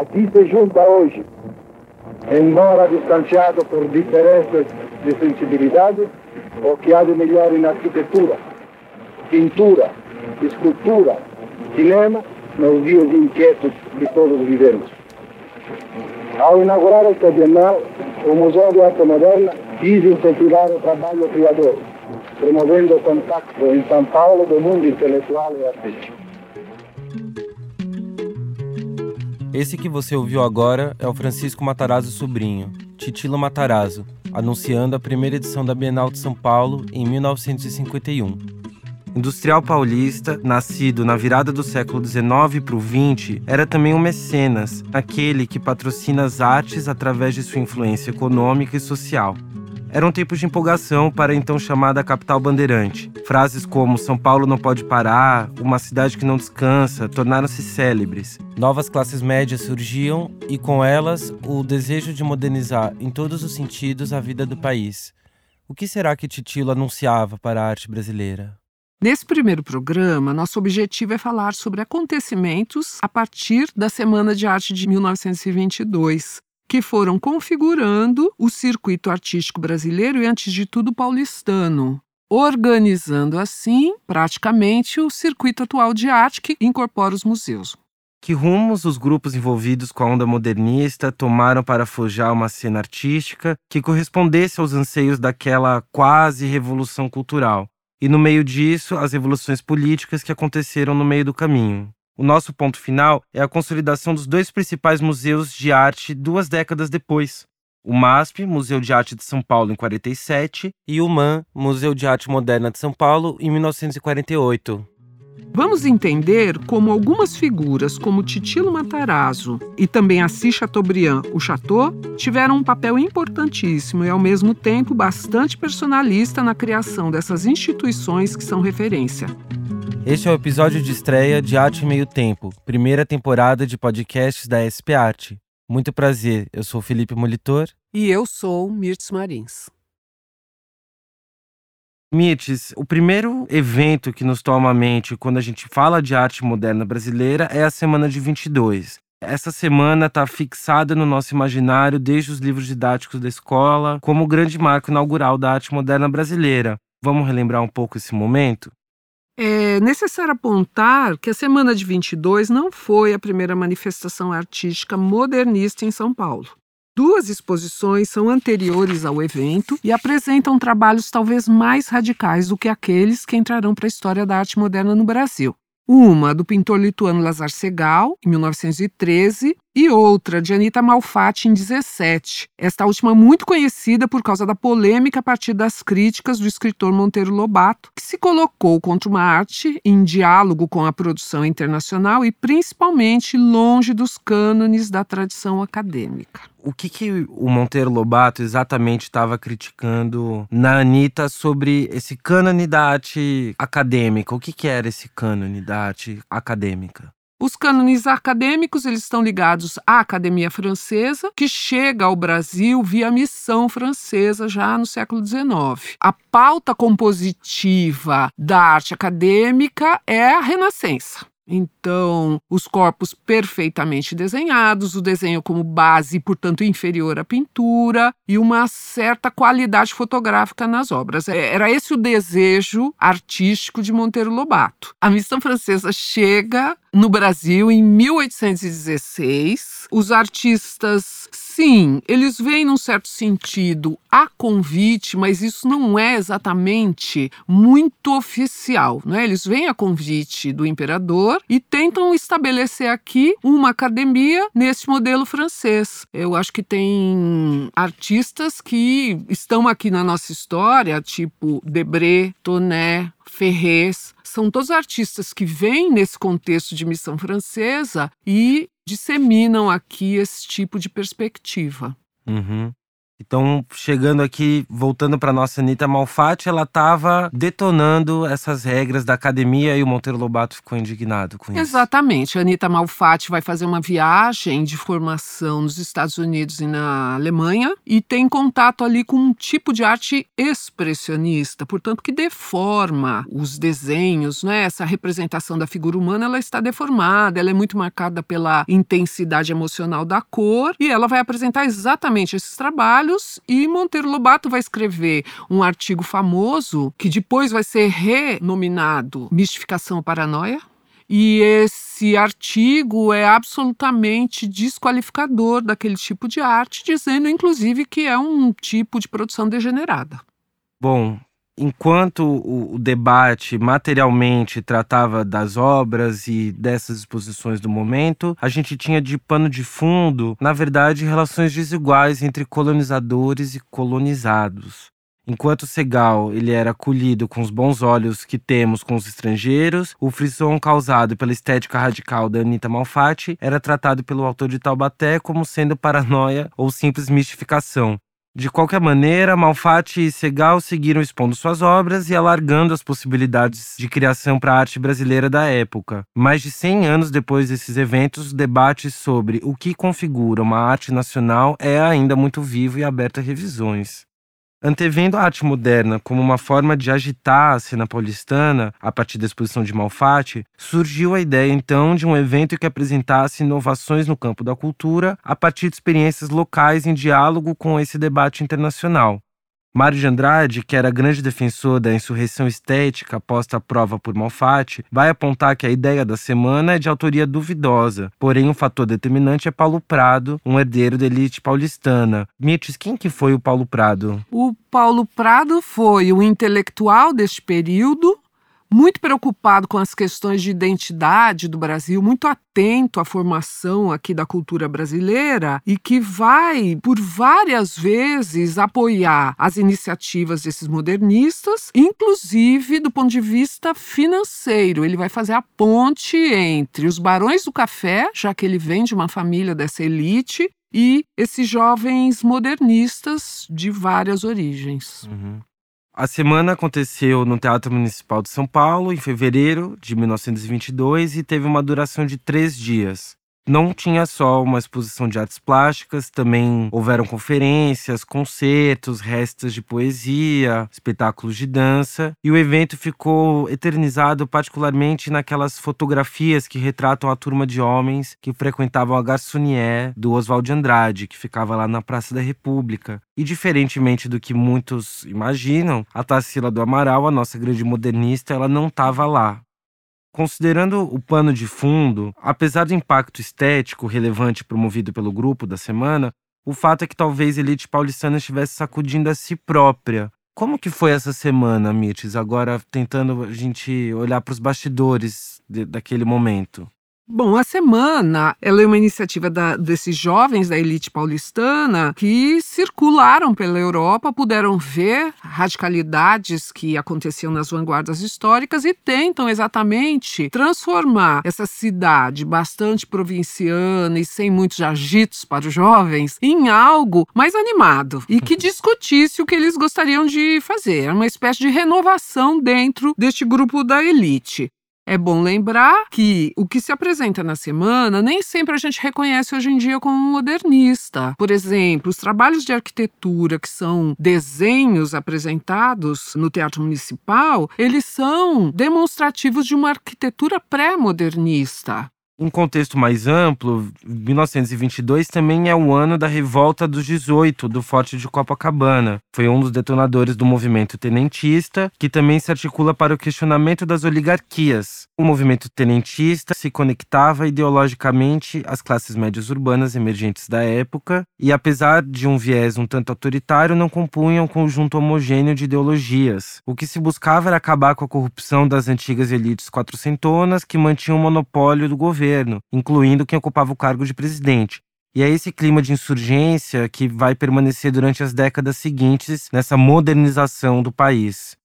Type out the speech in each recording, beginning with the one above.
aqui se junta hoje, embora distanciado por diferenças de sensibilidade, o que há de melhor em arquitetura, pintura, escultura, cinema, nos dias inquietos que todos vivemos. Ao inaugurar esta Bienal, o Museu de Arte Moderna quis incentivar o trabalho criador, promovendo o contato em São Paulo do mundo intelectual e artístico. Esse que você ouviu agora é o Francisco Matarazzo Sobrinho, Titilo Matarazzo, anunciando a primeira edição da Bienal de São Paulo em 1951. Industrial paulista, nascido na virada do século XIX para o XX, era também um mecenas, aquele que patrocina as artes através de sua influência econômica e social. Era um tempo de empolgação para a então chamada capital bandeirante. Frases como São Paulo não pode parar, uma cidade que não descansa, tornaram-se célebres. Novas classes médias surgiam e, com elas, o desejo de modernizar em todos os sentidos a vida do país. O que será que Titilo anunciava para a arte brasileira? Nesse primeiro programa, nosso objetivo é falar sobre acontecimentos a partir da Semana de Arte de 1922, que foram configurando o circuito artístico brasileiro e, antes de tudo, paulistano, organizando assim, praticamente, o circuito atual de arte que incorpora os museus. Que rumos os grupos envolvidos com a onda modernista tomaram para forjar uma cena artística que correspondesse aos anseios daquela quase revolução cultural? e no meio disso, as revoluções políticas que aconteceram no meio do caminho. O nosso ponto final é a consolidação dos dois principais museus de arte duas décadas depois. O MASP, Museu de Arte de São Paulo, em 47, e o MAN, Museu de Arte Moderna de São Paulo, em 1948. Vamos entender como algumas figuras, como Titilo Matarazzo e também Assis Chateaubriand, o Chateau, tiveram um papel importantíssimo e, ao mesmo tempo, bastante personalista na criação dessas instituições que são referência. Este é o episódio de estreia de Arte Meio Tempo, primeira temporada de podcasts da SP Arte. Muito prazer, eu sou Felipe Molitor. E eu sou Mirtz Marins. Mites, o primeiro evento que nos toma a mente quando a gente fala de arte moderna brasileira é a Semana de 22. Essa semana está fixada no nosso imaginário desde os livros didáticos da escola como o grande marco inaugural da arte moderna brasileira. Vamos relembrar um pouco esse momento? É necessário apontar que a Semana de 22 não foi a primeira manifestação artística modernista em São Paulo. Duas exposições são anteriores ao evento e apresentam trabalhos talvez mais radicais do que aqueles que entrarão para a história da arte moderna no Brasil. Uma do pintor lituano Lazar Segal, em 1913, e outra de Anita Malfatti em 17. Esta última muito conhecida por causa da polêmica a partir das críticas do escritor Monteiro Lobato, que se colocou contra uma arte em diálogo com a produção internacional e principalmente longe dos cânones da tradição acadêmica. O que, que o Monteiro Lobato exatamente estava criticando na Anitta sobre esse cânone da arte acadêmica? O que, que era esse cânone da arte acadêmica? Os cânones acadêmicos eles estão ligados à Academia Francesa, que chega ao Brasil via missão francesa já no século XIX. A pauta compositiva da arte acadêmica é a Renascença. Então, os corpos perfeitamente desenhados, o desenho como base, portanto, inferior à pintura, e uma certa qualidade fotográfica nas obras. É, era esse o desejo artístico de Monteiro Lobato. A missão francesa chega no Brasil em 1816. Os artistas, sim, eles vêm num certo sentido a convite, mas isso não é exatamente muito oficial, né? Eles vêm a convite do imperador e tentam estabelecer aqui uma academia nesse modelo francês. Eu acho que tem artistas que estão aqui na nossa história, tipo Debré, Tonet, Ferrez, são todos artistas que vêm nesse contexto de missão francesa e disseminam aqui esse tipo de perspectiva. Uhum. Então, chegando aqui, voltando para nossa Anitta Malfatti, ela estava detonando essas regras da academia e o Monteiro Lobato ficou indignado com isso. Exatamente. A Anitta Malfatti vai fazer uma viagem de formação nos Estados Unidos e na Alemanha e tem contato ali com um tipo de arte expressionista, portanto, que deforma os desenhos, né? Essa representação da figura humana, ela está deformada, ela é muito marcada pela intensidade emocional da cor e ela vai apresentar exatamente esses trabalhos e Monteiro Lobato vai escrever um artigo famoso que depois vai ser renominado Mistificação Paranoia. E esse artigo é absolutamente desqualificador daquele tipo de arte, dizendo inclusive que é um tipo de produção degenerada. Bom, enquanto o, debate materialmente tratava das obras e dessas exposições do momento, a gente tinha de pano de fundo, na verdade, relações desiguais entre colonizadores e colonizados. Enquanto Segal ele era acolhido com os bons olhos que temos com os estrangeiros, o frisson causado pela estética radical da Anitta Malfatti era tratado pelo autor de Taubaté como sendo paranoia ou simples mistificação, de qualquer maneira, Malfatti e Segal seguiram expondo suas obras e alargando as possibilidades de criação para a arte brasileira da época. Mais de 100 anos depois desses eventos, o debate sobre o que configura uma arte nacional é ainda muito vivo e aberto a revisões. Antevendo a arte moderna como uma forma de agitar a cena paulistana a partir da exposição de Malfatti, surgiu a ideia então de um evento que apresentasse inovações no campo da cultura a partir de experiências locais em diálogo com esse debate internacional. Mário de Andrade, que era grande defensor da insurreição estética posta à prova por Malfatti, vai apontar que a ideia da semana é de autoria duvidosa, porém um fator determinante é Paulo Prado, um herdeiro da elite paulistana. Mites, quem que foi o Paulo Prado? O Paulo Prado foi o intelectual deste período, muito preocupado com as questões de identidade do Brasil, muito atento à formação aqui da cultura brasileira e que vai, por várias vezes, apoiar as iniciativas desses modernistas, inclusive do ponto de vista financeiro. Ele vai fazer a ponte entre os barões do café, já que ele vem de uma família dessa elite, e esses jovens modernistas de várias origens. Uhum. A semana aconteceu no Teatro Municipal de São Paulo, em fevereiro de 1922, e teve uma duração de três dias não tinha só uma exposição de artes plásticas, também houveram conferências, concertos, restas de poesia, espetáculos de dança, e o evento ficou eternizado particularmente naquelas fotografias que retratam a turma de homens que frequentavam a Garçonnier do Oswald Andrade, que ficava lá na Praça da República. E diferentemente do que muitos imaginam, a Tarsila do Amaral, a nossa grande modernista, ela não estava lá. Considerando o pano de fundo, apesar do impacto estético relevante promovido pelo grupo da semana, o fato é que talvez a elite paulistana estivesse sacudindo a si própria. Como que foi essa semana, Mites? Agora tentando a gente olhar para os bastidores de, daquele momento. Bom, a semana ela é uma iniciativa da, desses jovens da elite paulistana que circularam pela Europa, puderam ver radicalidades que aconteciam nas vanguardas históricas e tentam exatamente transformar essa cidade bastante provinciana e sem muitos agitos para os jovens em algo mais animado e que discutisse o que eles gostariam de fazer. Uma espécie de renovação dentro deste grupo da elite. É bom lembrar que o que se apresenta na semana nem sempre a gente reconhece hoje em dia como modernista. Por exemplo, os trabalhos de arquitetura que são desenhos apresentados no Teatro Municipal, eles são demonstrativos de uma arquitetura pré-modernista. Em contexto mais amplo, 1922 também é o ano da Revolta dos 18 do Forte de Copacabana. Foi um dos detonadores do movimento tenentista, que também se articula para o questionamento das oligarquias. O movimento tenentista se conectava ideologicamente às classes médias urbanas emergentes da época e, apesar de um viés um tanto autoritário, não compunha um conjunto homogêneo de ideologias. O que se buscava era acabar com a corrupção das antigas elites quatrocentonas que mantinham o monopólio do governo governo, incluindo quem ocupava o cargo de presidente. E é esse clima de insurgência que vai permanecer durante as décadas seguintes nessa modernização do país.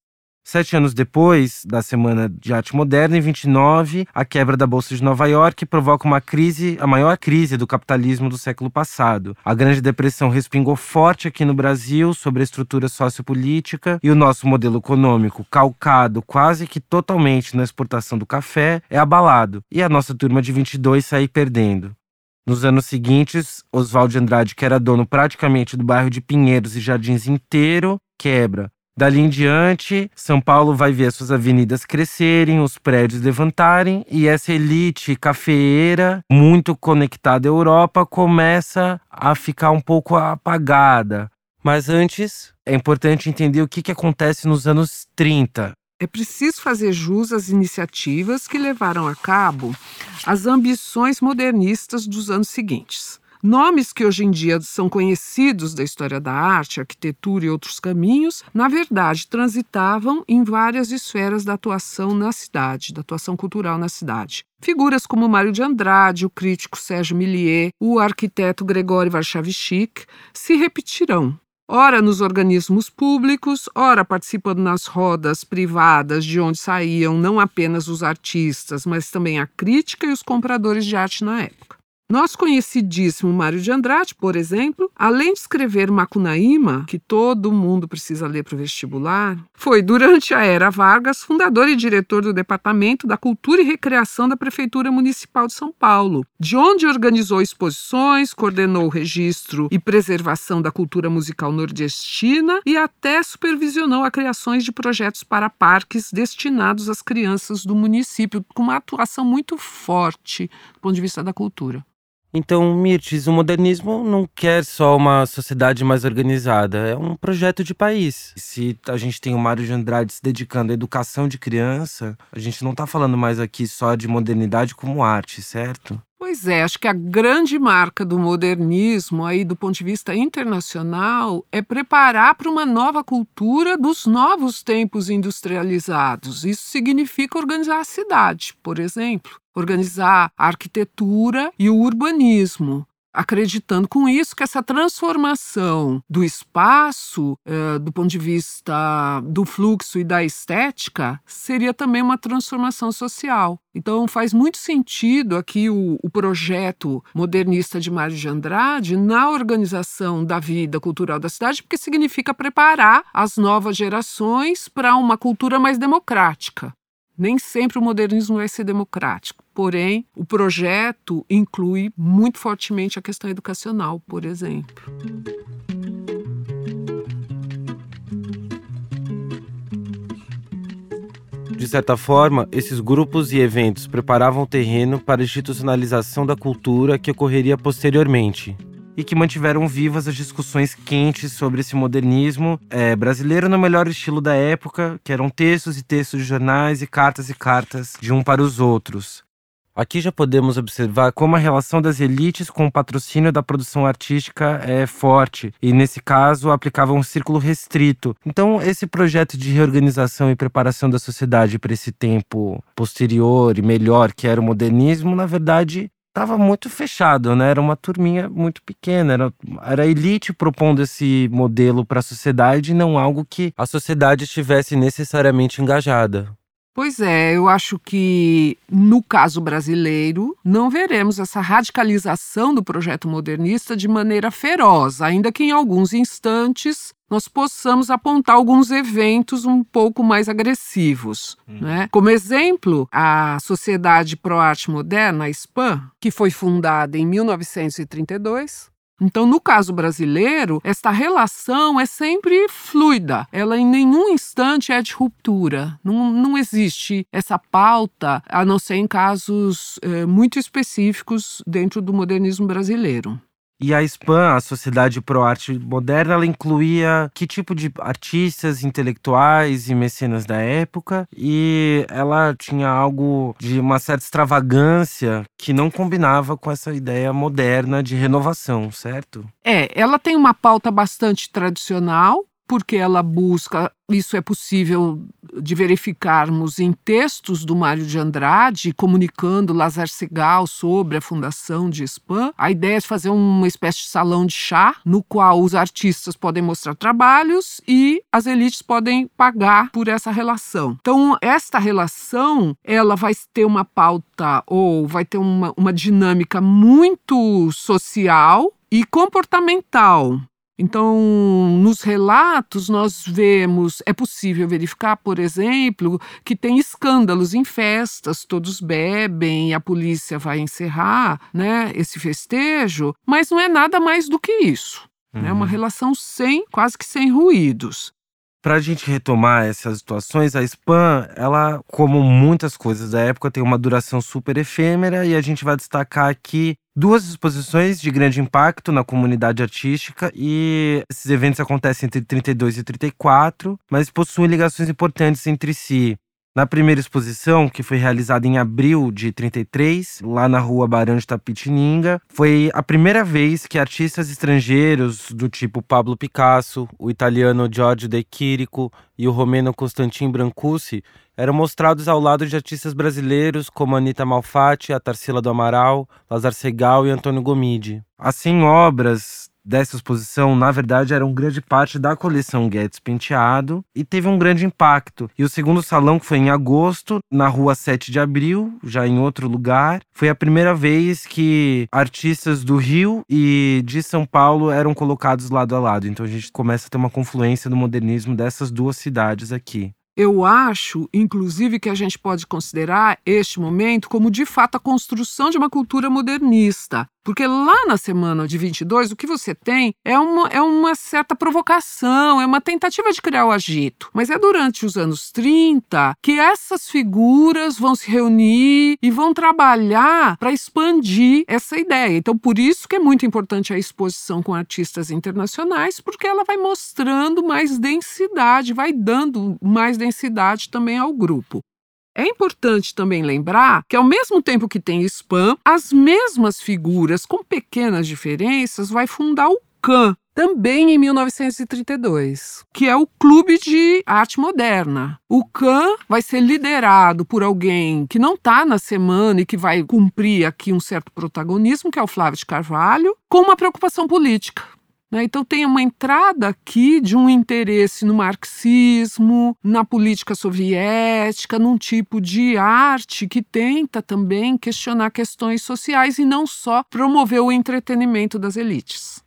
Sete anos depois da Semana de Arte Moderna, em 29, a quebra da Bolsa de Nova York provoca uma crise, a maior crise do capitalismo do século passado. A Grande Depressão respingou forte aqui no Brasil sobre a estrutura sociopolítica e o nosso modelo econômico, calcado quase que totalmente na exportação do café, é abalado. E a nossa turma de 22 sai perdendo. Nos anos seguintes, Oswaldo Andrade, que era dono praticamente do bairro de Pinheiros e Jardins inteiro, quebra. Dali em diante, São Paulo vai ver suas avenidas crescerem, os prédios levantarem e essa elite cafeeira, muito conectada à Europa, começa a ficar um pouco apagada. Mas antes, é importante entender o que, que acontece nos anos 30. É preciso fazer jus às iniciativas que levaram a cabo as ambições modernistas dos anos seguintes. Nomes que hoje em dia são conhecidos da história da arte, arquitetura e outros caminhos, na verdade transitavam em várias esferas da atuação na cidade, da atuação cultural na cidade. Figuras como Mário de Andrade, o crítico Sérgio Millier, o arquiteto Gregório Warchavchik se repetirão ora nos organismos públicos, ora participando nas rodas privadas de onde saíam não apenas os artistas, mas também a crítica e os compradores de arte na época. Nosso conhecidíssimo Mário de Andrade, por exemplo, além de escrever Macunaíma, que todo mundo precisa ler para o vestibular, foi, durante a era Vargas, fundador e diretor do Departamento da Cultura e Recreação da Prefeitura Municipal de São Paulo, de onde organizou exposições, coordenou o registro e preservação da cultura musical nordestina e até supervisionou a criações de projetos para parques destinados às crianças do município, com uma atuação muito forte do ponto de vista da cultura. Então, Mirtes, o modernismo não quer só uma sociedade mais organizada, é um projeto de país. Se a gente tem o Mário de Andrade se dedicando à educação de criança, a gente não está falando mais aqui só de modernidade como arte, certo? Pois é, acho que a grande marca do modernismo, aí do ponto de vista internacional, é preparar para uma nova cultura dos novos tempos industrializados. Isso significa organizar a cidade, por exemplo, organizar a arquitetura e o urbanismo, acreditando com isso que essa transformação do espaço, eh, do ponto de vista do fluxo e da estética, seria também uma transformação social. Então faz muito sentido aqui o, o projeto modernista de Mário de Andrade na organização da vida cultural da cidade, porque significa preparar as novas gerações para uma cultura mais democrática. Nem sempre o modernismo vai ser democrático, porém, o projeto inclui muito fortemente a questão educacional, por exemplo. De certa forma, esses grupos e eventos preparavam o terreno para a institucionalização da cultura que ocorreria posteriormente e que mantiveram vivas as discussões quentes sobre esse modernismo é, brasileiro no melhor estilo da época, que eram textos e textos de jornais e cartas e cartas de um para os outros. Aqui já podemos observar como a relação das elites com o patrocínio da produção artística é forte, e nesse caso aplicava um círculo restrito. Então, esse projeto de reorganização e preparação da sociedade para esse tempo posterior e melhor que era o modernismo, na verdade, estava muito fechado, né? Era uma turminha muito pequena, era, era a elite propondo esse modelo para a sociedade, não algo que a sociedade estivesse necessariamente engajada. Pois é, eu acho que no caso brasileiro não veremos essa radicalização do projeto modernista de maneira feroz, ainda que em alguns instantes nós possamos apontar alguns eventos um pouco mais agressivos. Hum. Né? Como exemplo, a Sociedade Pro Arte Moderna, a SPAN, que foi fundada em 1932, então, no caso brasileiro, esta relação é sempre fluida. Ela em nenhum instante é de ruptura. Não, não existe essa pauta, a não ser em casos eh, muito específicos dentro do modernismo brasileiro. E a SPAN, a Sociedade Pro Arte Moderna, ela incluía que tipo de artistas, intelectuais e mecenas da época, e ela tinha algo de uma certa extravagância que não combinava com essa ideia moderna de renovação, certo? É, ela tem uma pauta bastante tradicional, porque ela busca, isso é possível de verificarmos em textos do Mário de Andrade, comunicando Lazar Segal sobre a fundação de SPAM. A ideia é fazer uma espécie de salão de chá, no qual os artistas podem mostrar trabalhos e as elites podem pagar por essa relação. Então, esta relação, ela vai ter uma pauta ou vai ter uma, uma dinâmica muito social e comportamental. Então, nos relatos, nós vemos, é possível verificar, por exemplo, que tem escândalos em festas, todos bebem e a polícia vai encerrar né, esse festejo, mas não é nada mais do que isso. É uhum. né, uma relação sem, quase que sem ruídos. Para a gente retomar essas situações, a spam, ela, como muitas coisas da época, tem uma duração super efêmera e a gente vai destacar aqui duas exposições de grande impacto na comunidade artística e esses eventos acontecem entre 32 e 34, mas possuem ligações importantes entre si. Na primeira exposição, que foi realizada em abril de 33, lá na rua Barão de Tapitininga, foi a primeira vez que artistas estrangeiros do tipo Pablo Picasso, o italiano Giorgio De Chirico e o romeno Constantin Brancusi eram mostrados ao lado de artistas brasileiros como Anita Malfatti, a Tarsila do Amaral, Lazar Segal e Antônio Gomide. Assim, obras dessa exposição, na verdade, eram grande parte da coleção Guedes Penteado e teve um grande impacto. E o segundo salão, que foi em agosto, na rua 7 de abril, já em outro lugar, foi a primeira vez que artistas do Rio e de São Paulo eram colocados lado a lado. Então a gente começa a ter uma confluência do modernismo dessas duas cidades aqui. Eu acho, inclusive, que a gente pode considerar este momento como de fato a construção de uma cultura modernista. Porque lá na semana de 22, o que você tem é uma, é uma certa provocação, é uma tentativa de criar o agito. Mas é durante os anos 30 que essas figuras vão se reunir e vão trabalhar para expandir essa ideia. Então, por isso que é muito importante a exposição com artistas internacionais, porque ela vai mostrando mais densidade, vai dando mais densidade também ao grupo. É importante também lembrar que, ao mesmo tempo que tem spam, as mesmas figuras, com pequenas diferenças, vai fundar o CAN, também em 1932, que é o Clube de Arte Moderna. O CAN vai ser liderado por alguém que não está na semana e que vai cumprir aqui um certo protagonismo, que é o Flávio de Carvalho, com uma preocupação política. Né? Então, tem uma entrada aqui de um interesse no marxismo, na política soviética, num tipo de arte que tenta também questionar questões sociais e não só promover o entretenimento das elites.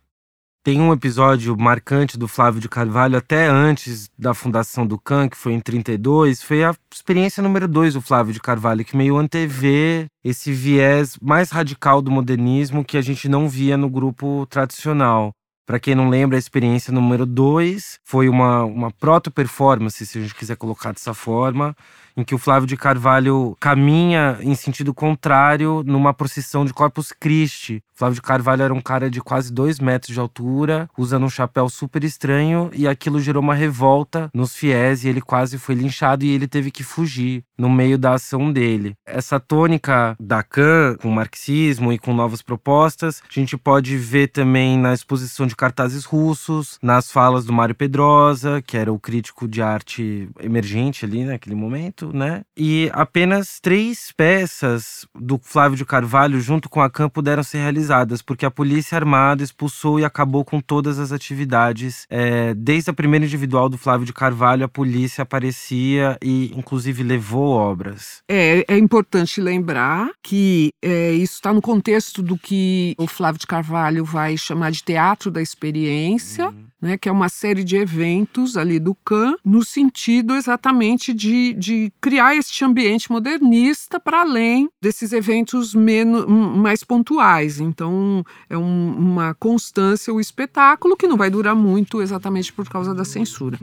Tem um episódio marcante do Flávio de Carvalho, até antes da fundação do CAN, que foi em 32, foi a experiência número dois do Flávio de Carvalho, que meio antevê esse viés mais radical do modernismo que a gente não via no grupo tradicional. Para quem não lembra, a experiência número 2 foi uma, uma proto-performance, se a gente quiser colocar dessa forma, em que o Flávio de Carvalho caminha em sentido contrário numa procissão de Corpus Christi. Flávio de Carvalho era um cara de quase dois metros de altura, usando um chapéu super estranho, e aquilo gerou uma revolta nos fiéis e ele quase foi linchado e ele teve que fugir no meio da ação dele. Essa tônica da Khan, com marxismo e com novas propostas, a gente pode ver também na exposição de cartazes russos, nas falas do Mário Pedrosa, que era o crítico de arte emergente ali naquele momento, né? E apenas três peças do Flávio de Carvalho, junto com a Khan, puderam ser realizadas, porque a polícia armada expulsou e acabou com todas as atividades. É, desde a primeira individual do Flávio de Carvalho, a polícia aparecia e, inclusive, levou obras. É, é importante lembrar que é, isso está no contexto do que o Flávio de Carvalho vai chamar de teatro da experiência, uhum. né, que é uma série de eventos ali do CAN, no sentido exatamente de, de criar este ambiente modernista para além desses eventos menos, mais pontuais. Então, é um, uma constância, o espetáculo que não vai durar muito exatamente por causa da censura.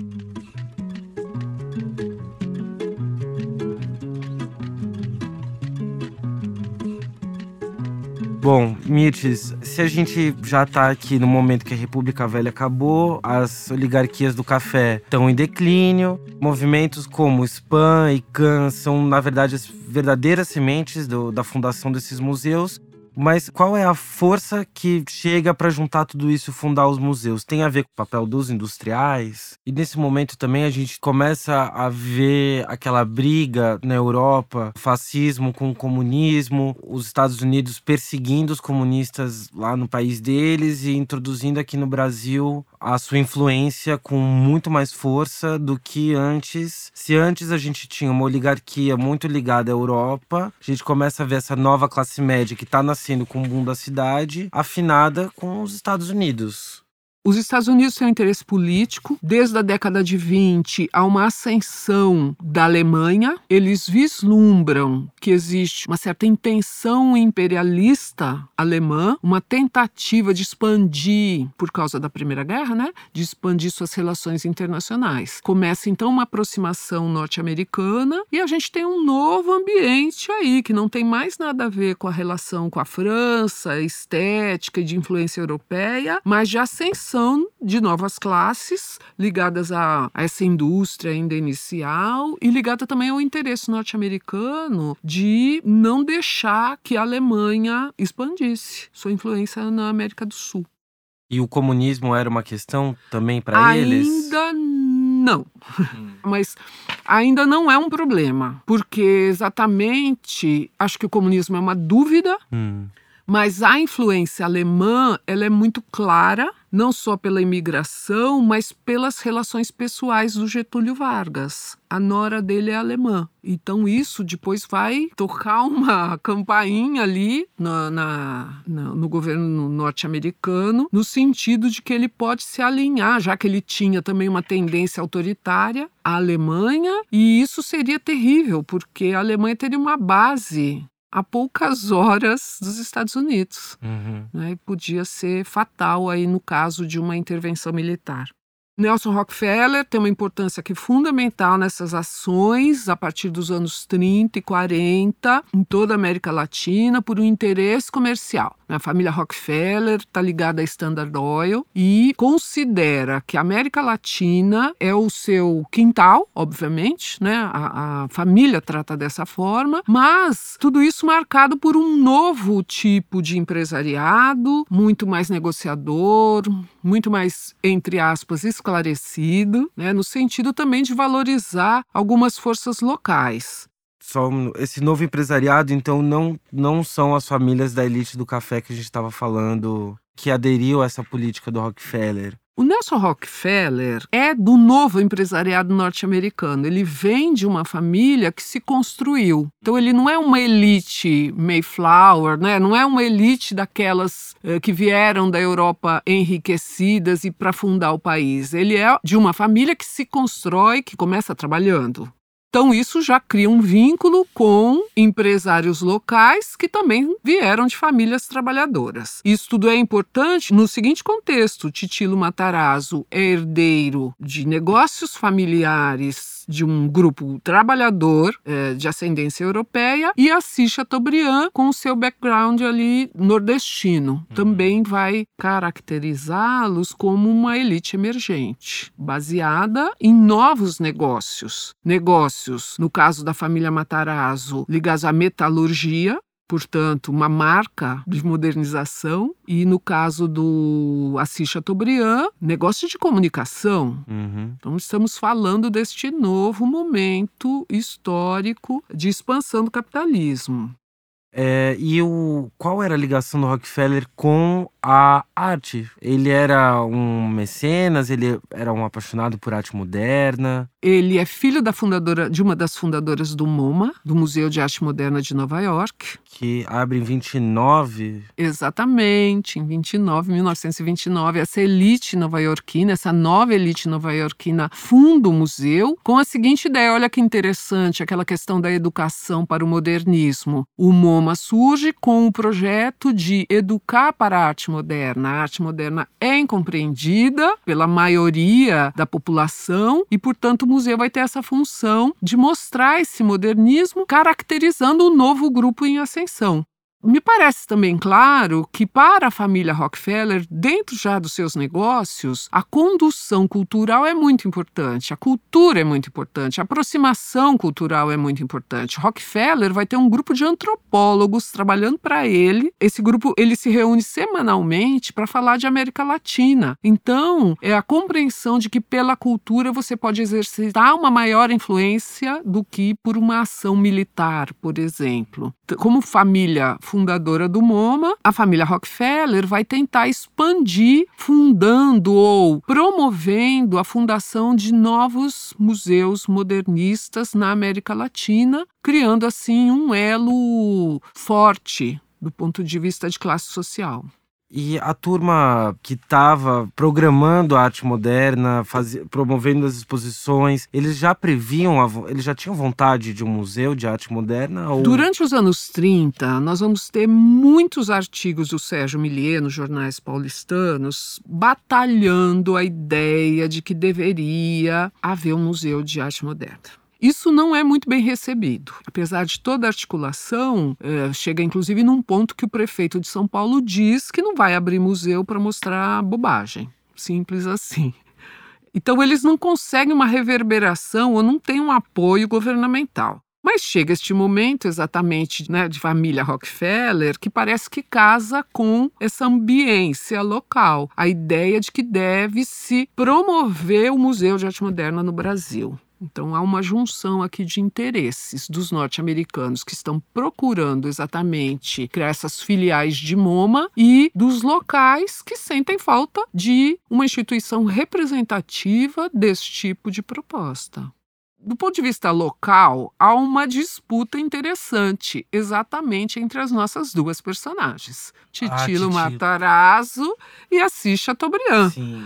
Bom, Mirtes, se a gente já está aqui no momento que a República Velha acabou, as oligarquias do café estão em declínio, movimentos como SPAN e CAN são, na verdade, as verdadeiras sementes do, da fundação desses museus. Mas qual é a força que chega para juntar tudo isso e fundar os museus? Tem a ver com o papel dos industriais? E nesse momento também a gente começa a ver aquela briga na Europa, fascismo com o comunismo, os Estados Unidos perseguindo os comunistas lá no país deles e introduzindo aqui no Brasil a sua influência com muito mais força do que antes. Se antes a gente tinha uma oligarquia muito ligada à Europa, a gente começa a ver essa nova classe média que está nascendo com o boom da cidade, afinada com os Estados Unidos. Os Estados Unidos têm um interesse político. Desde a década de 20, há uma ascensão da Alemanha. Eles vislumbram que existe uma certa intenção imperialista alemã, uma tentativa de expandir, por causa da Primeira Guerra, né? De expandir suas relações internacionais. Começa então uma aproximação norte-americana e a gente tem um novo ambiente aí, que não tem mais nada a ver com a relação com a França, estética e de influência europeia, mas de ascensão de novas classes ligadas a, a essa indústria ainda inicial e ligada também ao interesse norte-americano de não deixar que a Alemanha expandisse sua influência na América do Sul. E o comunismo era uma questão também para eles? Ainda não. Hum. Mas ainda não é um problema, porque exatamente acho que o comunismo é uma dúvida. Hum. Mas a influência alemã ela é muito clara não só pela imigração, mas pelas relações pessoais do Getúlio Vargas. A nora dele é alemã. Então, isso depois vai tocar uma campainha ali na, na, na, no governo norte-americano, no sentido de que ele pode se alinhar, já que ele tinha também uma tendência autoritária à Alemanha, e isso seria terrível, porque a Alemanha teria uma base a poucas horas dos Estados Unidos. Uhum. Né? E podia ser fatal aí no caso de uma intervenção militar. Nelson Rockefeller tem uma importância aqui fundamental nessas ações a partir dos anos 30 e 40 em toda a América Latina por um interesse comercial. A família Rockefeller está ligada à Standard Oil e considera que a América Latina é o seu quintal, obviamente, né? A, a família trata dessa forma, mas tudo isso marcado por um novo tipo de empresariado, muito mais negociador, muito mais, entre aspas, esclarecido, né? no sentido também de valorizar algumas forças locais só esse novo empresariado, então não, não são as famílias da elite do café que a gente estava falando que aderiu a essa política do Rockefeller. O Nelson Rockefeller é do novo empresariado norte-americano. Ele vem de uma família que se construiu. Então ele não é uma elite Mayflower, né? Não é uma elite daquelas eh, que vieram da Europa enriquecidas e para fundar o país. Ele é de uma família que se constrói, que começa trabalhando. Então, isso já cria um vínculo com empresários locais que também vieram de famílias trabalhadoras. Isso tudo é importante no seguinte contexto: Titilo Matarazzo é herdeiro de negócios familiares de um grupo trabalhador é, de ascendência europeia e Assis Chateaubriand com o seu background ali nordestino. Uhum. Também vai caracterizá-los como uma elite emergente, baseada em novos negócios. Negócios, no caso da família Matarazzo, ligados à metalurgia, portanto, uma marca de modernização, e no caso do Assis Chateaubriand, negócio de comunicação. Uhum. Então, estamos falando deste novo momento histórico de expansão do capitalismo. É, e o, qual era a ligação do Rockefeller com a arte? Ele era um mecenas, ele era um apaixonado por arte moderna. Ele é filho da fundadora, de uma das fundadoras do MoMA, do Museu de Arte Moderna de Nova York. Que abre em 29. Exatamente, em 29, 1929. Essa elite nova-iorquina, essa nova elite nova-iorquina funda o museu com a seguinte ideia: olha que interessante, aquela questão da educação para o modernismo. O MoMA Roma surge com o projeto de educar para a arte moderna. A arte moderna é incompreendida pela maioria da população e, portanto, o museu vai ter essa função de mostrar esse modernismo caracterizando um novo grupo em ascensão. Me parece também claro que, para a família Rockefeller, dentro já dos seus negócios, a condução cultural é muito importante, a cultura é muito importante, a aproximação cultural é muito importante. Rockefeller vai ter um grupo de antropólogos trabalhando para ele. Esse grupo ele se reúne semanalmente para falar de América Latina. Então, é a compreensão de que pela cultura você pode exercitar uma maior influência do que por uma ação militar, por exemplo. Como família fundadora do MoMA, a família Rockefeller vai tentar expandir, fundando ou promovendo a fundação de novos museus modernistas na América Latina, criando assim um elo forte do ponto de vista de classe social. E a turma que estava programando a arte moderna, promovendo as exposições, eles já previam, a, eles já tinham vontade de um museu de arte moderna? Ou... Durante os anos 30, nós vamos ter muitos artigos do Sérgio Millier nos jornais paulistanos batalhando a ideia de que deveria haver um museu de arte moderna. Isso não é muito bem recebido. Apesar de toda a articulação, é, chega inclusive num ponto que o prefeito de São Paulo diz que não vai abrir museu para mostrar bobagem. Simples assim. Então, eles não conseguem uma reverberação ou não têm um apoio governamental. Mas chega este momento, exatamente né, de família Rockefeller, que parece que casa com essa ambiência local, a ideia de que deve se promover o Museu de Arte Moderna no Brasil. Então há uma junção aqui de interesses dos norte-americanos que estão procurando exatamente criar essas filiais de MoMA e dos locais que sentem falta de uma instituição representativa desse tipo de proposta. Do ponto de vista local, há uma disputa interessante, exatamente entre as nossas duas personagens, Titilo ah, Matarazzo e Assis Chateaubriand. Sim.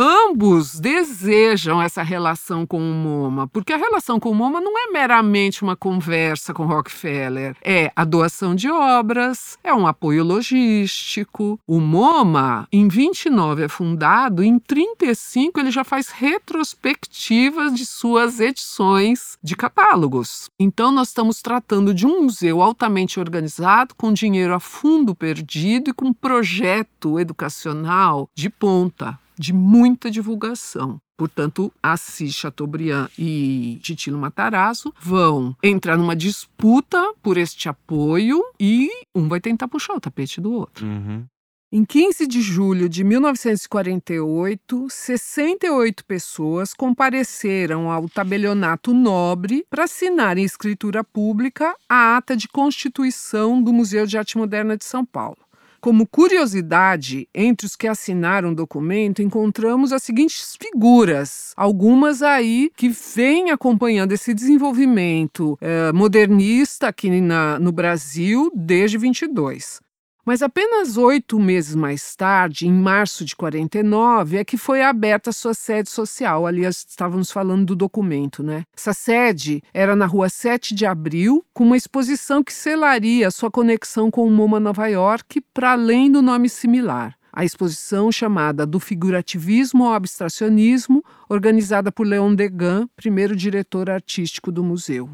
Ambos desejam essa relação com o MoMA, porque a relação com o MoMA não é meramente uma conversa com Rockefeller, é a doação de obras, é um apoio logístico. O MoMA, em 29 é fundado, em 35 ele já faz retrospectivas de suas edições de catálogos. Então nós estamos tratando de um museu altamente organizado, com dinheiro a fundo perdido e com um projeto educacional de ponta de muita divulgação. Portanto, Assis Chateaubriand e Titilo Matarazzo vão entrar numa disputa por este apoio e um vai tentar puxar o tapete do outro. Uhum. Em 15 de julho de 1948, 68 pessoas compareceram ao tabelionato nobre para assinar em escritura pública a ata de constituição do Museu de Arte Moderna de São Paulo. Como curiosidade, entre os que assinaram o documento, encontramos as seguintes figuras, algumas aí que vêm acompanhando esse desenvolvimento eh, modernista aqui na, no Brasil desde 22. Mas apenas oito meses mais tarde, em março de 49, é que foi aberta a sua sede social. Aliás, estávamos falando do documento, né? Essa sede era na rua 7 de abril, com uma exposição que selaria sua conexão com o MoMA Nova York, para além do nome similar a exposição chamada Do Figurativismo ao Abstracionismo, organizada por Leon Degan, primeiro diretor artístico do museu.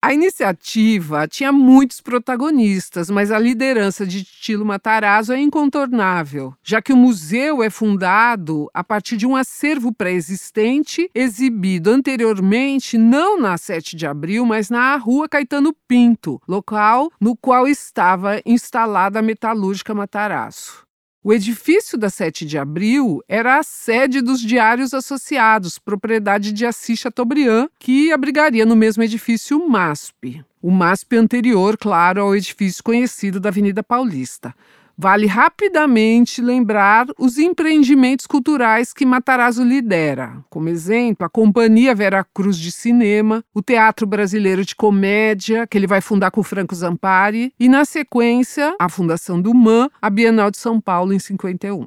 A iniciativa tinha muitos protagonistas, mas a liderança de Tilo Matarazzo é incontornável, já que o museu é fundado a partir de um acervo pré-existente exibido anteriormente não na 7 de abril, mas na Rua Caetano Pinto, local no qual estava instalada a metalúrgica Matarazzo. O edifício da 7 de abril era a sede dos Diários Associados, propriedade de Assis Chateaubriand, que abrigaria no mesmo edifício o MASP. O MASP anterior, claro, ao edifício conhecido da Avenida Paulista. Vale rapidamente lembrar os empreendimentos culturais que Matarazzo lidera. Como exemplo, a Companhia Vera Cruz de Cinema, o Teatro Brasileiro de Comédia, que ele vai fundar com Franco Zampari, e, na sequência, a fundação do MAN, a Bienal de São Paulo, em 51.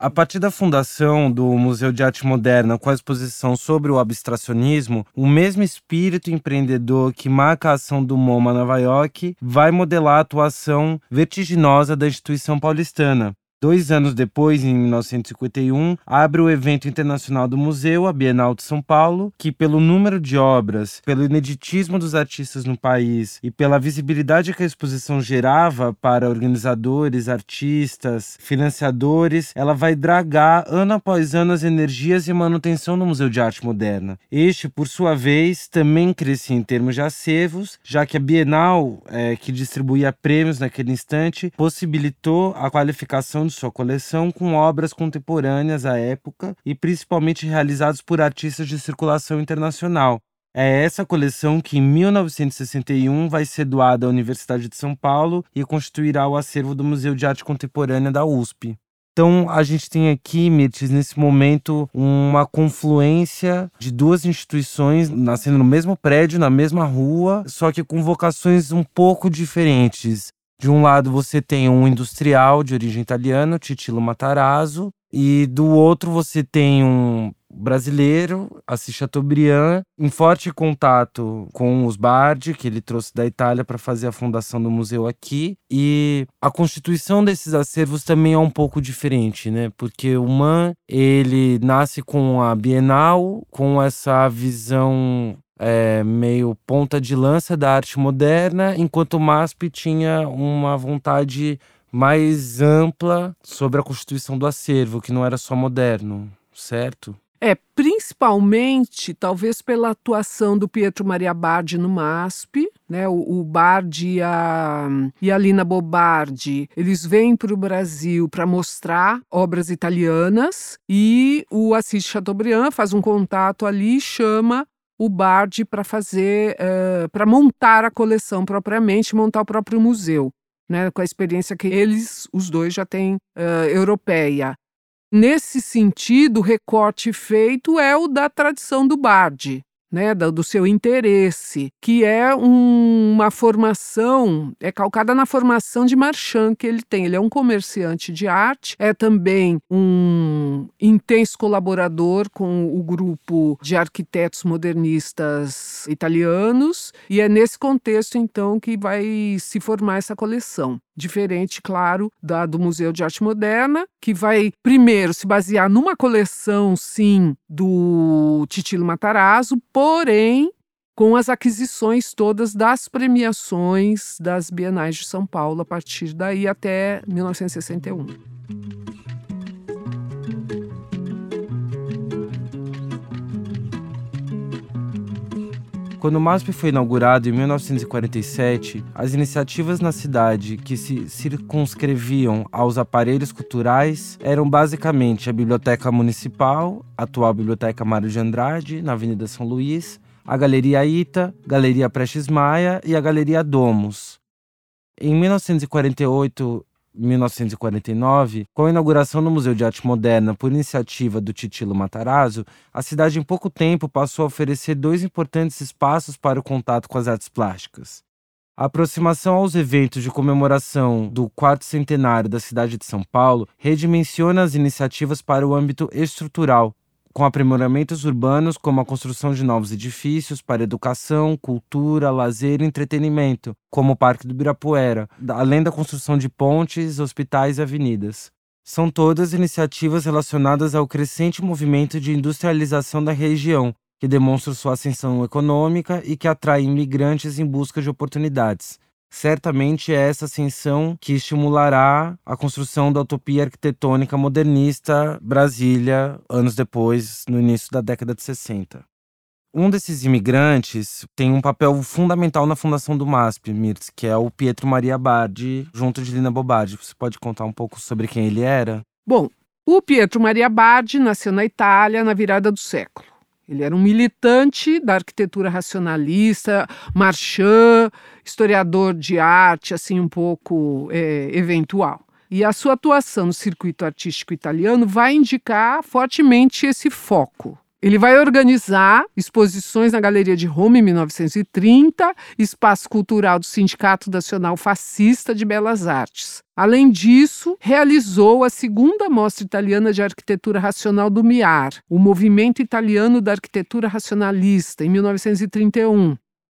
A partir da fundação do Museu de Arte Moderna com a exposição sobre o abstracionismo, o mesmo espírito empreendedor que marca a ação do MoMA Nova York vai modelar a atuação vertiginosa da instituição paulistana. Dois anos depois, em 1951, abre o evento internacional do museu, a Bienal de São Paulo, que, pelo número de obras, pelo ineditismo dos artistas no país e pela visibilidade que a exposição gerava para organizadores, artistas, financiadores, ela vai dragar ano após ano as energias e manutenção no Museu de Arte Moderna. Este, por sua vez, também crescia em termos de acervos, já que a Bienal, é, que distribuía prêmios naquele instante, possibilitou a qualificação de sua coleção com obras contemporâneas à época e principalmente realizadas por artistas de circulação internacional. É essa coleção que, em 1961, vai ser doada à Universidade de São Paulo e constituirá o acervo do Museu de Arte Contemporânea da USP. Então, a gente tem aqui, Mirtes, nesse momento, uma confluência de duas instituições nascendo no mesmo prédio, na mesma rua, só que com vocações um pouco diferentes. De um lado você tem um industrial de origem italiana, Titilo Matarazzo, e do outro você tem um brasileiro, Assis Chateaubriand, em forte contato com os Bardi, que ele trouxe da Itália para fazer a fundação do museu aqui. E a constituição desses acervos também é um pouco diferente, né? Porque o Man, ele nasce com a Bienal, com essa visão é, meio ponta de lança da arte moderna, enquanto o MASP tinha uma vontade mais ampla sobre a constituição do acervo, que não era só moderno, certo? É, principalmente, talvez pela atuação do Pietro Maria Bardi no MASP, né? O, o Bardi e a, e a Lina Bobardi, eles vêm para o Brasil para mostrar obras italianas e o Assis Chateaubriand faz um contato ali chama o Bard para fazer, uh, para montar a coleção propriamente, montar o próprio museu, né, com a experiência que eles, os dois, já têm uh, europeia. Nesse sentido, o recorte feito é o da tradição do Bard, né, do seu interesse, que é um, uma formação, é calcada na formação de marchand que ele tem. Ele é um comerciante de arte, é também um intenso colaborador com o grupo de arquitetos modernistas italianos, e é nesse contexto, então, que vai se formar essa coleção diferente, claro, da do Museu de Arte Moderna, que vai primeiro se basear numa coleção, sim, do Titilo Matarazzo, porém com as aquisições todas das premiações das Bienais de São Paulo a partir daí até 1961. Quando o MASP foi inaugurado em 1947, as iniciativas na cidade que se circunscreviam aos aparelhos culturais eram basicamente a Biblioteca Municipal, atual Biblioteca Mário de Andrade, na Avenida São Luís, a Galeria Ita, Galeria Prestes Maia e a Galeria Domus. Em 1948, 1949, com a inauguração do Museu de Arte Moderna por iniciativa do Titilo Matarazzo, a cidade em pouco tempo passou a oferecer dois importantes espaços para o contato com as artes plásticas. A aproximação aos eventos de comemoração do quarto centenário da cidade de São Paulo redimensiona as iniciativas para o âmbito estrutural, com aprimoramentos urbanos como a construção de novos edifícios para educação, cultura, lazer e entretenimento, como o Parque do Ibirapuera, além da construção de pontes, hospitais e avenidas. São todas iniciativas relacionadas ao crescente movimento de industrialização da região, que demonstra sua ascensão econômica e que atrai imigrantes em busca de oportunidades. Certamente é essa ascensão que estimulará a construção da utopia arquitetônica modernista Brasília, anos depois, no início da década de 60. Um desses imigrantes tem um papel fundamental na fundação do MASP, Mirtz, que é o Pietro Maria Bardi, junto de Lina Bobardi. Você pode contar um pouco sobre quem ele era? Bom, o Pietro Maria Bardi nasceu na Itália na virada do século. Ele era um militante da arquitetura racionalista, marchand, historiador de arte, assim, um pouco é, eventual. E a sua atuação no circuito artístico italiano vai indicar fortemente esse foco. Ele vai organizar exposições na Galeria de Roma em 1930, espaço cultural do Sindicato Nacional Fascista de Belas Artes. Além disso, realizou a segunda Mostra Italiana de Arquitetura Racional do MIAR, o Movimento Italiano da Arquitetura Racionalista, em 1931.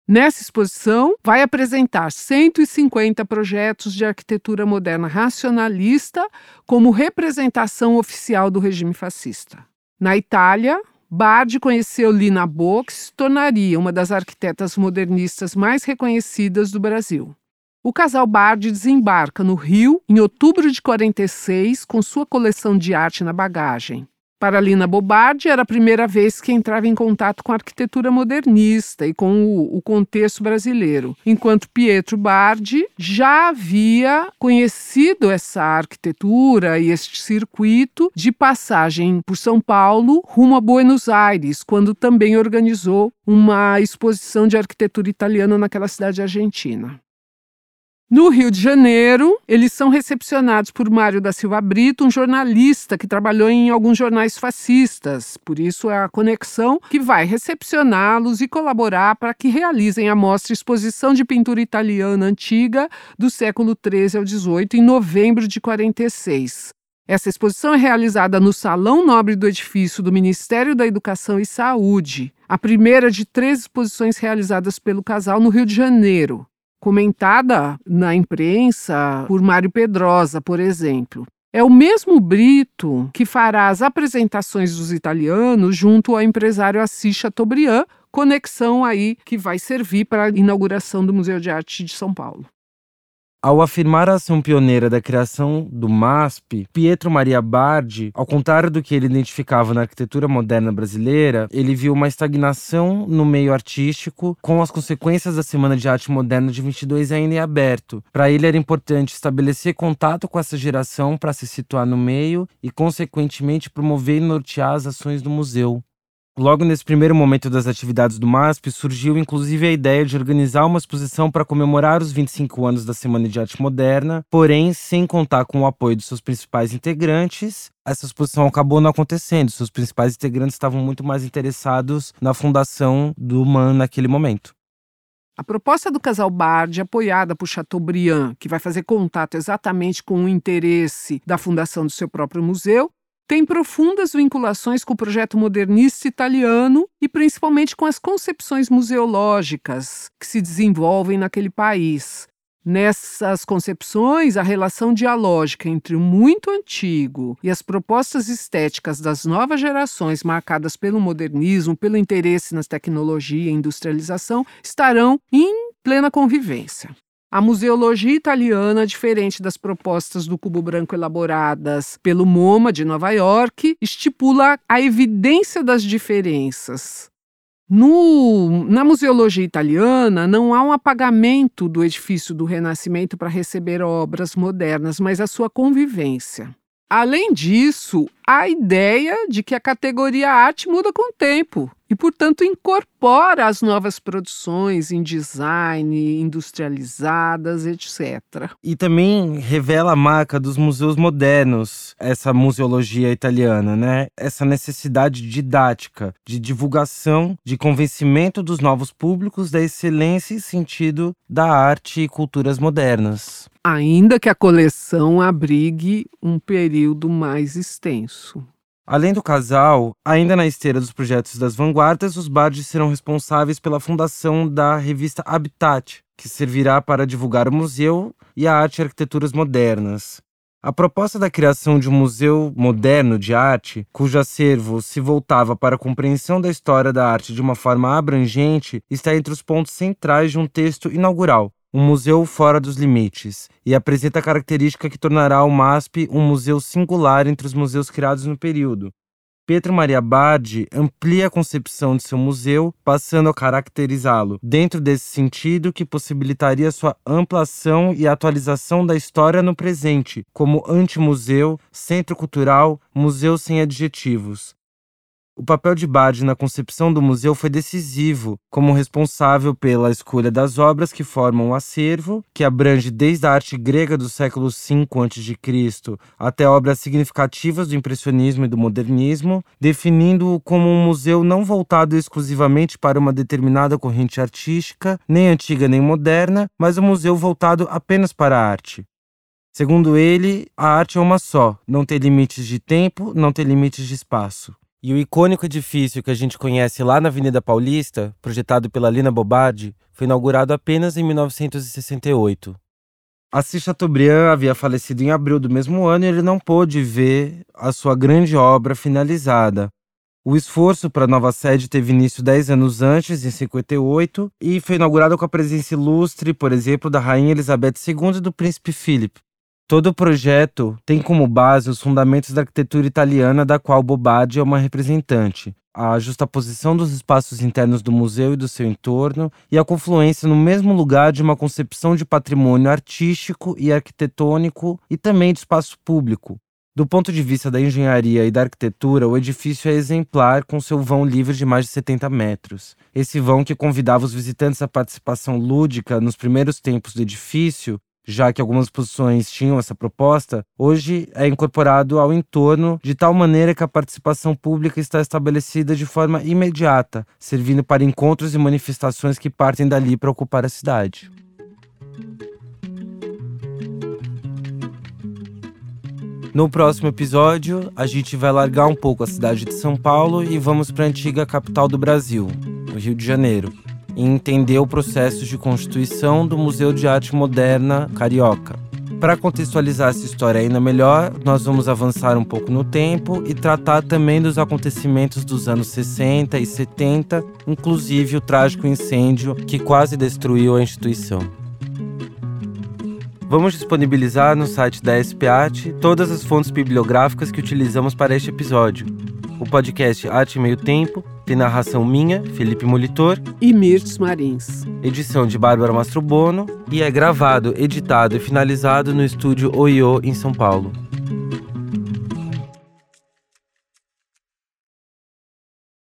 Nessa exposição, vai apresentar 150 projetos de arquitetura moderna racionalista como representação oficial do regime fascista. Na Itália, Bardi conheceu Lina Bo, que se tornaria uma das arquitetas modernistas mais reconhecidas do Brasil. O casal Bardi desembarca no Rio em outubro de 46 com sua coleção de arte na bagagem. Para Lina Bobardi, era a primeira vez que entrava em contato com a arquitetura modernista e com o, o, contexto brasileiro, enquanto Pietro Bardi já havia conhecido essa arquitetura e este circuito de passagem por São Paulo rumo a Buenos Aires, quando também organizou uma exposição de arquitetura italiana naquela cidade argentina. No Rio de Janeiro, eles são recepcionados por Mário da Silva Brito, um jornalista que trabalhou em alguns jornais fascistas. Por isso, é a conexão que vai recepcioná-los e colaborar para que realizem a mostra Exposição de Pintura Italiana Antiga do século XIII ao XVIII, em novembro de 46. Essa exposição é realizada no Salão Nobre do edifício do Ministério da Educação e Saúde, a primeira de três exposições realizadas pelo casal no Rio de Janeiro comentada na imprensa por Mário Pedrosa, por exemplo. É o mesmo Brito que fará as apresentações dos italianos junto ao empresário Assis Chateaubriand, conexão aí que vai servir para a inauguração do Museu de Arte de São Paulo. Ao afirmar a ação pioneira da criação do MASP, Pietro Maria Bardi, ao contrário do que ele identificava na arquitetura moderna brasileira, ele viu uma estagnação no meio artístico, com as consequências da Semana de Arte Moderna de 22 ainda em aberto. Para ele era importante estabelecer contato com essa geração para se situar no meio e, consequentemente, promover e nortear as ações do museu. Logo nesse primeiro momento das atividades do MASP, surgiu inclusive a ideia de organizar uma exposição para comemorar os 25 anos da Semana de Arte Moderna, porém, sem contar com o apoio dos seus principais integrantes, essa exposição acabou não acontecendo. Seus principais integrantes estavam muito mais interessados na fundação do MAN naquele momento. A proposta do casal Bard, apoiada por Chateaubriand, que vai fazer contato exatamente com o interesse da fundação do seu próprio museu, tem profundas vinculações com o projeto modernista italiano e principalmente com as concepções museológicas que se desenvolvem naquele país. Nessas concepções, a relação dialógica entre o muito antigo e as propostas estéticas das novas gerações, marcadas pelo modernismo, pelo interesse nas tecnologias e industrialização, estarão em plena convivência. A museologia italiana, diferente das propostas do cubo branco elaboradas pelo MoMA de Nova York, estipula a evidência das diferenças. No, na museologia italiana, não há um apagamento do edifício do Renascimento para receber obras modernas, mas a sua convivência. Além disso, a ideia de que a categoria arte muda com o tempo e, portanto, incorpora as novas produções em design, industrializadas, etc. E também revela a marca dos museus modernos, essa museologia italiana, né? Essa necessidade didática, de divulgação, de convencimento dos novos públicos da excelência e sentido da arte e culturas modernas. Ainda que a coleção abrigue um período mais extenso. Além do casal, ainda na esteira dos projetos das vanguardas, os Bardes serão responsáveis pela fundação da revista Habitat, que servirá para divulgar o museu e a arte e arquiteturas modernas. A proposta da criação de um museu moderno de arte, cujo acervo se voltava para a compreensão da história da arte de uma forma abrangente, está entre os pontos centrais de um texto inaugural, um museu fora dos limites, e apresenta a característica que tornará o MASP um museu singular entre os museus criados no período. Pietro Maria Bardi amplia a concepção de seu museu, passando a caracterizá-lo dentro desse sentido que possibilitaria sua ampliação e atualização da história no presente, como antimuseu, centro cultural, museu sem adjetivos, o papel de Bard na concepção do museu foi decisivo, como responsável pela escolha das obras que formam o acervo, que abrange desde a arte grega do século V a.C. até obras significativas do impressionismo e do modernismo, definindo-o como um museu não voltado exclusivamente para uma determinada corrente artística, nem antiga nem moderna, mas um museu voltado apenas para a arte. Segundo ele, a arte é uma só, não tem limites de tempo, não tem limites de espaço. E o icônico edifício que a gente conhece lá na Avenida Paulista, projetado pela Lina Bobardi, foi inaugurado apenas em 1968. Assis Chateaubriand havia falecido em abril do mesmo ano e ele não pôde ver a sua grande obra finalizada. O esforço para a nova sede teve início 10 anos antes, em 58, e foi inaugurado com a presença ilustre, por exemplo, da Rainha Elizabeth II e do Príncipe Philip. Todo o projeto tem como base os fundamentos da arquitetura italiana, da qual Bobardi é uma representante, a justaposição dos espaços internos do museu e do seu entorno, e a confluência no mesmo lugar de uma concepção de patrimônio artístico e arquitetônico e também de espaço público. Do ponto de vista da engenharia e da arquitetura, o edifício é exemplar com seu vão livre de mais de 70 metros. Esse vão que convidava os visitantes à participação lúdica nos primeiros tempos do edifício já que algumas posições tinham essa proposta, hoje é incorporado ao entorno de tal maneira que a participação pública está estabelecida de forma imediata, servindo para encontros e manifestações que partem dali para ocupar a cidade. No próximo episódio, a gente vai largar um pouco a cidade de São Paulo e vamos para a antiga capital do Brasil, o Rio de Janeiro e entender o processo de constituição do Museu de Arte Moderna Carioca. Para contextualizar essa história ainda melhor, nós vamos avançar um pouco no tempo e tratar também dos acontecimentos dos anos 60 e 70, inclusive o trágico incêndio que quase destruiu a instituição. Vamos disponibilizar no site da SPAT todas as fontes bibliográficas que utilizamos para este episódio. O podcast Arte Meio Tempo tem narração minha, Felipe Molitor. E Mirtes Marins. Edição de Bárbara Mastrobono. E é gravado, editado e finalizado no estúdio Oiô, em São Paulo.